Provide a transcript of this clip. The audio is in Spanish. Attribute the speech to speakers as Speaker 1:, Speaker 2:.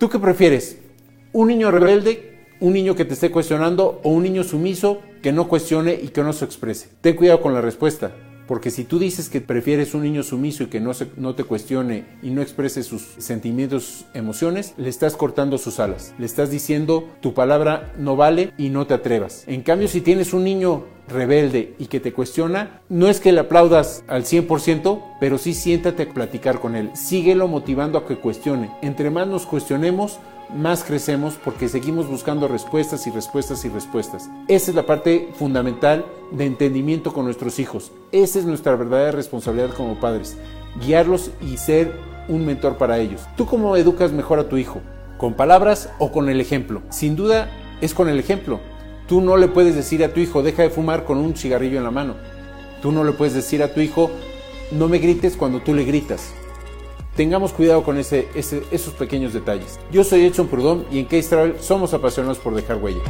Speaker 1: ¿Tú qué prefieres? ¿Un niño rebelde, un niño que te esté cuestionando o un niño sumiso que no cuestione y que no se exprese? Ten cuidado con la respuesta. Porque si tú dices que prefieres un niño sumiso y que no, no te cuestione y no exprese sus sentimientos, emociones, le estás cortando sus alas. Le estás diciendo tu palabra no vale y no te atrevas. En cambio, si tienes un niño rebelde y que te cuestiona, no es que le aplaudas al 100%, pero sí siéntate a platicar con él. Síguelo motivando a que cuestione. Entre más nos cuestionemos, más crecemos porque seguimos buscando respuestas y respuestas y respuestas. Esa es la parte fundamental de entendimiento con nuestros hijos. Esa es nuestra verdadera responsabilidad como padres, guiarlos y ser un mentor para ellos. ¿Tú cómo educas mejor a tu hijo? ¿Con palabras o con el ejemplo? Sin duda es con el ejemplo. Tú no le puedes decir a tu hijo, deja de fumar con un cigarrillo en la mano. Tú no le puedes decir a tu hijo, no me grites cuando tú le gritas tengamos cuidado con ese, esos pequeños detalles. Yo soy Edson Prudón y en Case Travel somos apasionados por dejar huella.